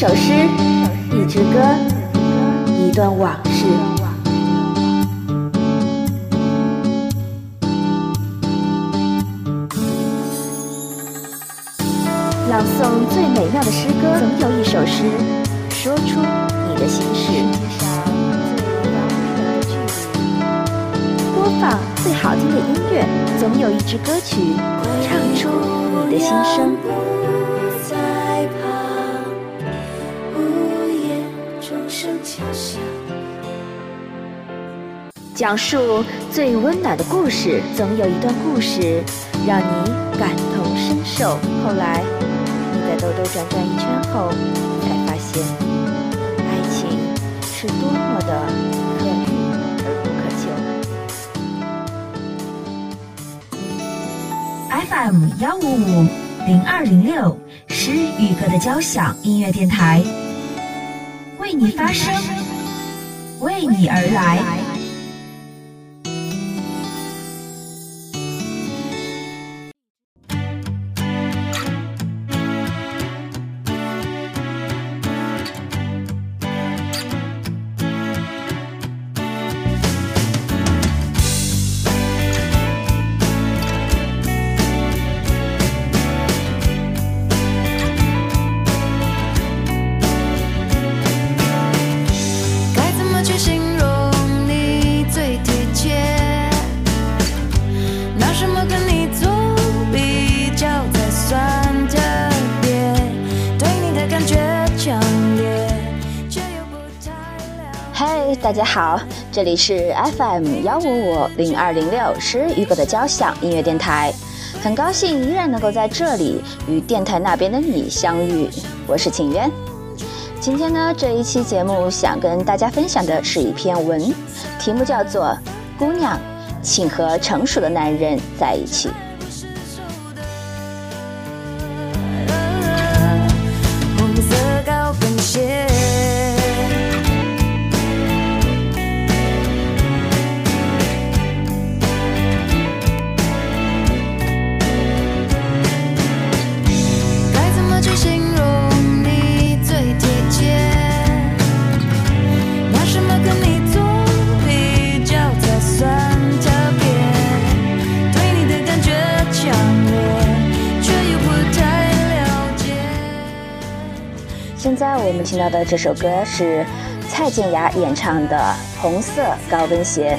首诗，一支歌，一段往事。朗诵最美妙的诗歌，总有一首诗，说出你的心事。播放最好听的音乐，总有一支歌曲，唱出你的心声。讲述最温暖的故事，总有一段故事让你感同身受。后来你在兜兜转转一圈后，才发现爱情是多么的可遇而不可求。FM 幺五五零二零六诗与歌的交响音乐电台，为你发声，为你而来。大家好，这里是 FM 幺五五零二零六诗雨果的交响音乐电台，很高兴依然能够在这里与电台那边的你相遇，我是秦渊。今天呢，这一期节目想跟大家分享的是一篇文，题目叫做《姑娘，请和成熟的男人在一起》。现在我们听到的这首歌是蔡健雅演唱的《红色高跟鞋》。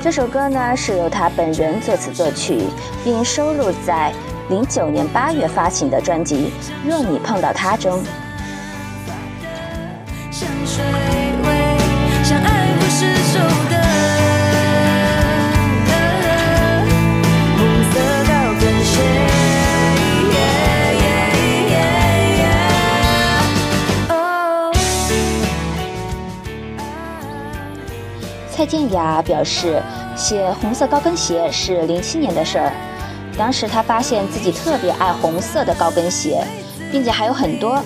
这首歌呢是由她本人作词作曲，并收录在零九年八月发行的专辑《若你碰到他》中。蔡健雅表示，写红色高跟鞋是零七年的事儿。当时她发现自己特别爱红色的高跟鞋，并且还有很多。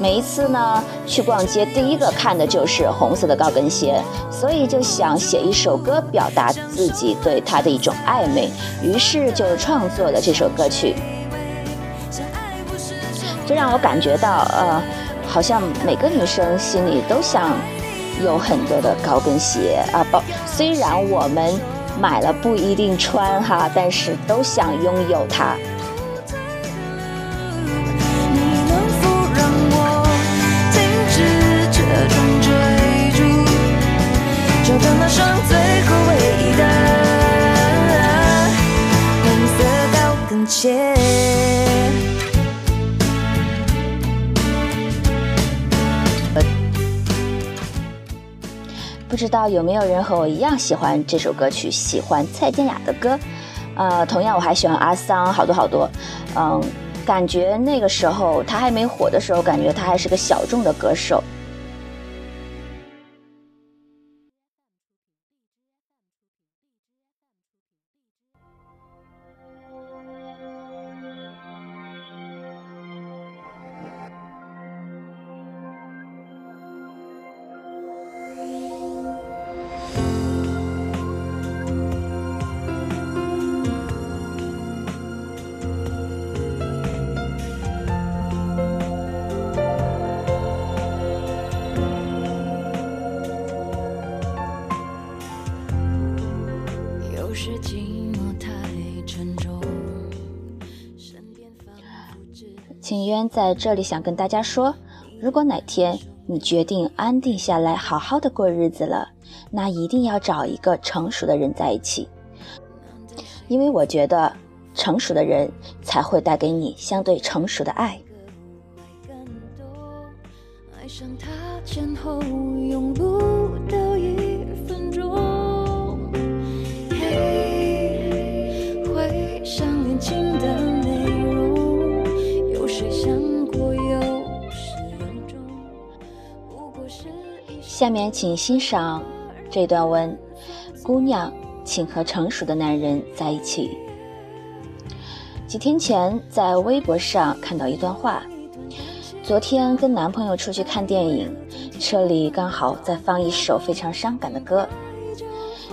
每一次呢去逛街，第一个看的就是红色的高跟鞋，所以就想写一首歌表达自己对它的一种暧昧，于是就创作了这首歌曲。这让我感觉到，呃，好像每个女生心里都想。有很多的高跟鞋啊，包虽然我们买了不一定穿哈，但是都想拥有它。红色高跟鞋不知道有没有人和我一样喜欢这首歌曲，喜欢蔡健雅的歌，呃，同样我还喜欢阿桑，好多好多，嗯，感觉那个时候他还没火的时候，感觉他还是个小众的歌手。秦渊在这里想跟大家说，如果哪天你决定安定下来，好好的过日子了，那一定要找一个成熟的人在一起，因为我觉得成熟的人才会带给你相对成熟的爱。下面请欣赏这段文：姑娘，请和成熟的男人在一起。几天前在微博上看到一段话：昨天跟男朋友出去看电影，车里刚好在放一首非常伤感的歌，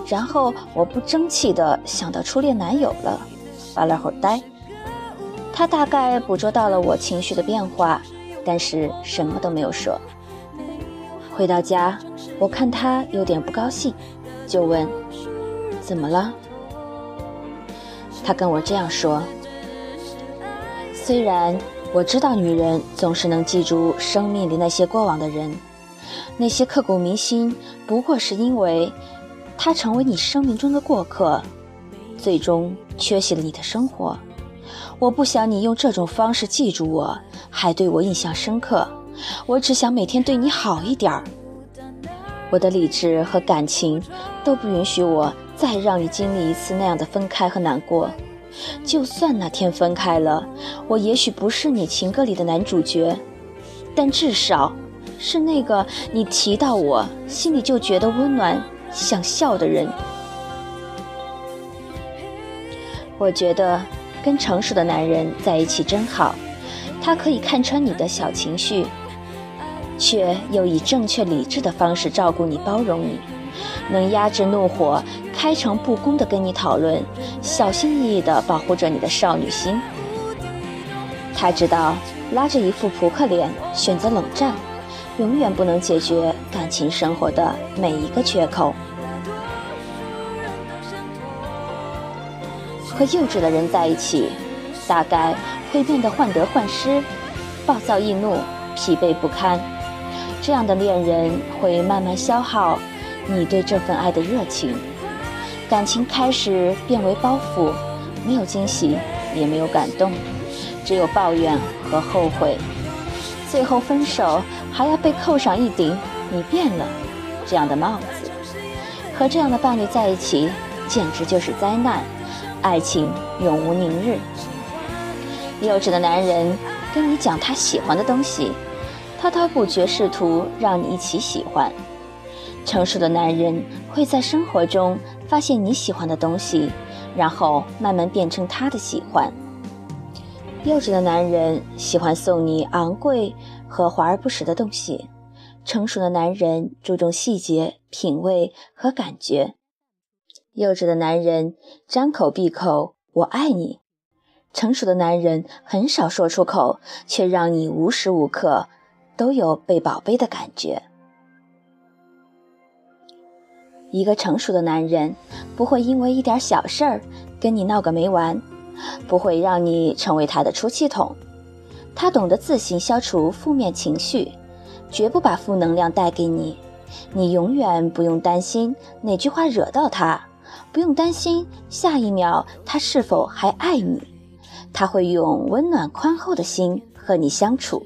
然后我不争气的想到初恋男友了，发了会呆。他大概捕捉到了我情绪的变化，但是什么都没有说。回到家，我看他有点不高兴，就问：“怎么了？”他跟我这样说：“虽然我知道女人总是能记住生命里那些过往的人，那些刻骨铭心，不过是因为他成为你生命中的过客，最终缺席了你的生活。我不想你用这种方式记住我，还对我印象深刻。”我只想每天对你好一点儿。我的理智和感情都不允许我再让你经历一次那样的分开和难过。就算那天分开了，我也许不是你情歌里的男主角，但至少是那个你提到我心里就觉得温暖、想笑的人。我觉得跟成熟的男人在一起真好，他可以看穿你的小情绪。却又以正确理智的方式照顾你、包容你，能压制怒火、开诚布公地跟你讨论，小心翼翼地保护着你的少女心。他知道拉着一副扑克脸选择冷战，永远不能解决感情生活的每一个缺口。和幼稚的人在一起，大概会变得患得患失、暴躁易怒、疲惫不堪。这样的恋人会慢慢消耗你对这份爱的热情，感情开始变为包袱，没有惊喜，也没有感动，只有抱怨和后悔，最后分手还要被扣上一顶“你变了”这样的帽子。和这样的伴侣在一起，简直就是灾难，爱情永无宁日。幼稚的男人跟你讲他喜欢的东西。滔滔不绝，试图让你一起喜欢。成熟的男人会在生活中发现你喜欢的东西，然后慢慢变成他的喜欢。幼稚的男人喜欢送你昂贵和华而不实的东西，成熟的男人注重细节、品味和感觉。幼稚的男人张口闭口“我爱你”，成熟的男人很少说出口，却让你无时无刻。都有被宝贝的感觉。一个成熟的男人不会因为一点小事儿跟你闹个没完，不会让你成为他的出气筒。他懂得自行消除负面情绪，绝不把负能量带给你。你永远不用担心哪句话惹到他，不用担心下一秒他是否还爱你。他会用温暖宽厚的心和你相处。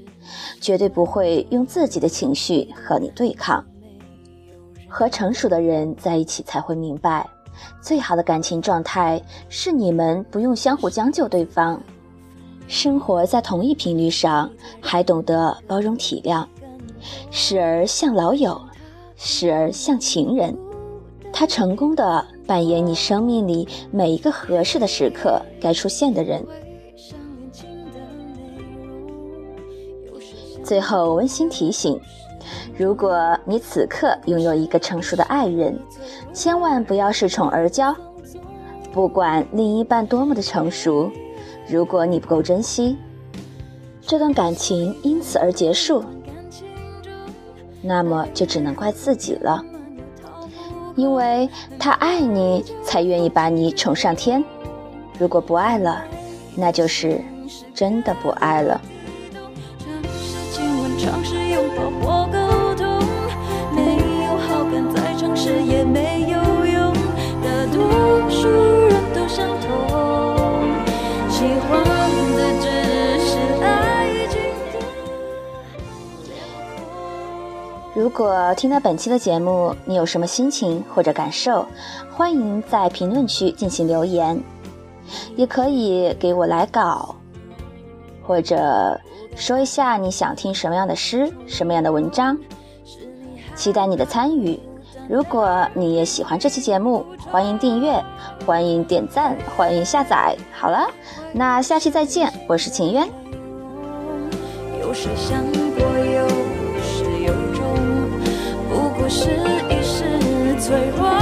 绝对不会用自己的情绪和你对抗。和成熟的人在一起才会明白，最好的感情状态是你们不用相互将就对方，生活在同一频率上，还懂得包容体谅，时而像老友，时而像情人。他成功的扮演你生命里每一个合适的时刻该出现的人。最后温馨提醒：如果你此刻拥有一个成熟的爱人，千万不要恃宠而骄。不管另一半多么的成熟，如果你不够珍惜，这段感情因此而结束，那么就只能怪自己了。因为他爱你，才愿意把你宠上天。如果不爱了，那就是真的不爱了。如果听到本期的节目，你有什么心情或者感受，欢迎在评论区进行留言，也可以给我来稿，或者说一下你想听什么样的诗、什么样的文章，期待你的参与。如果你也喜欢这期节目，欢迎订阅，欢迎点赞，欢迎下载。好了，那下期再见，我是秦渊。脆弱，